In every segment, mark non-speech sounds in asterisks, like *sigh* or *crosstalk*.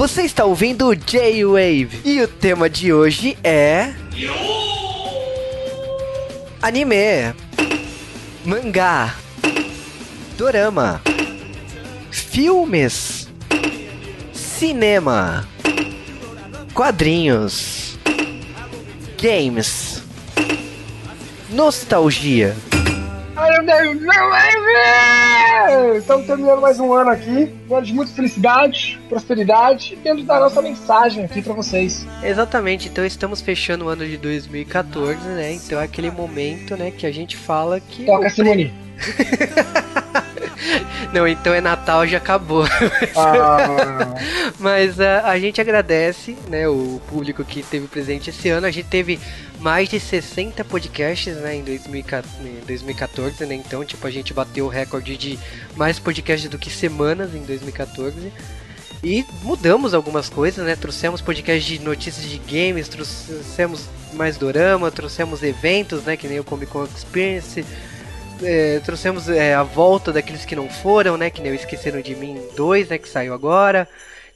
Você está ouvindo o J-Wave e o tema de hoje é. Anime, mangá, dorama, filmes, cinema, quadrinhos, games, nostalgia. Estamos terminando mais um ano aqui, um ano de muita felicidade, prosperidade e temos dar nossa mensagem aqui para vocês. Exatamente, então estamos fechando o ano de 2014, né? Então é aquele momento, né, que a gente fala que. Toca, Simone. *laughs* Não, então é Natal, já acabou. Ah. *laughs* Mas uh, a gente agradece, né, o público que teve presente esse ano. A gente teve mais de 60 podcasts, né, em 2014, né? Então, tipo, a gente bateu o recorde de mais podcasts do que semanas em 2014. E mudamos algumas coisas, né? Trouxemos podcast de notícias de games, trouxemos mais dorama, trouxemos eventos, né? Que nem o Comic Con Experience, é, trouxemos é, a volta daqueles que não foram, né? Que nem o Esqueceram de Mim 2, né? Que saiu agora.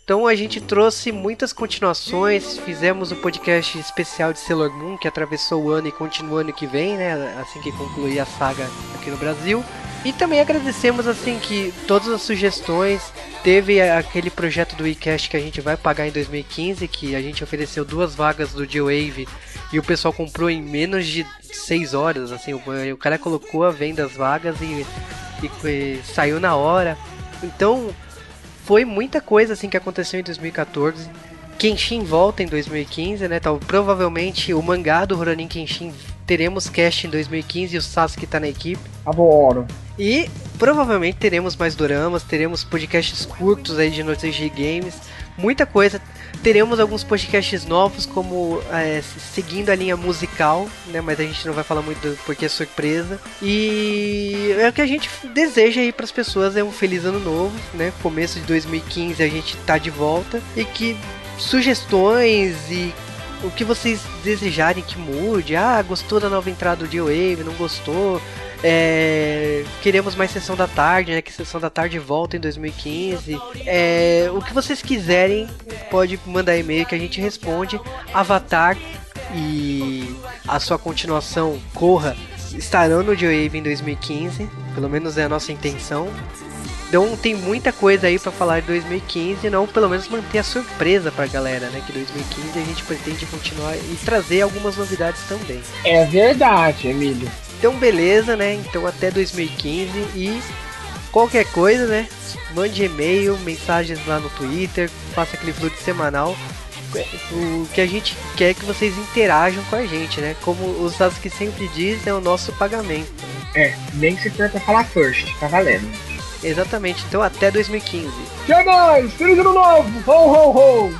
Então a gente trouxe muitas continuações, fizemos o um podcast especial de Sailor Moon, que atravessou o ano e continua ano que vem, né? Assim que concluir a saga aqui no Brasil. E também agradecemos assim que todas as sugestões, teve aquele projeto do iCast que a gente vai pagar em 2015, que a gente ofereceu duas vagas do G-Wave e o pessoal comprou em menos de 6 horas, assim, o, o cara colocou a venda as vagas e, e, e saiu na hora. Então, foi muita coisa assim que aconteceu em 2014. Kenshin volta em 2015, né? Então, provavelmente o mangá do Ronin Kenshin teremos cast em 2015 e o Sasuke tá na equipe. Adoro. E provavelmente teremos mais doramas, teremos podcasts curtos aí de notícias de games, muita coisa. Teremos alguns podcasts novos, como é, seguindo a linha musical, né? Mas a gente não vai falar muito porque é surpresa. E é o que a gente deseja aí para as pessoas é um feliz ano novo, né? Começo de 2015 a gente tá de volta e que sugestões e o que vocês desejarem que mude. Ah, gostou da nova entrada do D-Wave, não gostou? É, queremos mais sessão da tarde, né? Que sessão da tarde volta em 2015. É, o que vocês quiserem, pode mandar e-mail que a gente responde. Avatar e a sua continuação, Corra, estarão no J-Wave em 2015. Pelo menos é a nossa intenção. Então tem muita coisa aí para falar de 2015, não pelo menos manter a surpresa pra galera, né? Que 2015 a gente pretende continuar e trazer algumas novidades também. É verdade, Emílio. Então beleza, né? Então até 2015 e qualquer coisa, né? Mande e-mail, mensagens lá no Twitter, faça aquele fluxo semanal. O que a gente quer é que vocês interajam com a gente, né? Como o Sasuke sempre diz, é o nosso pagamento. É, nem se for pra falar first, tá valendo. Exatamente, então até 2015. Que mais? Feliz ano novo! Ho, ho, ho!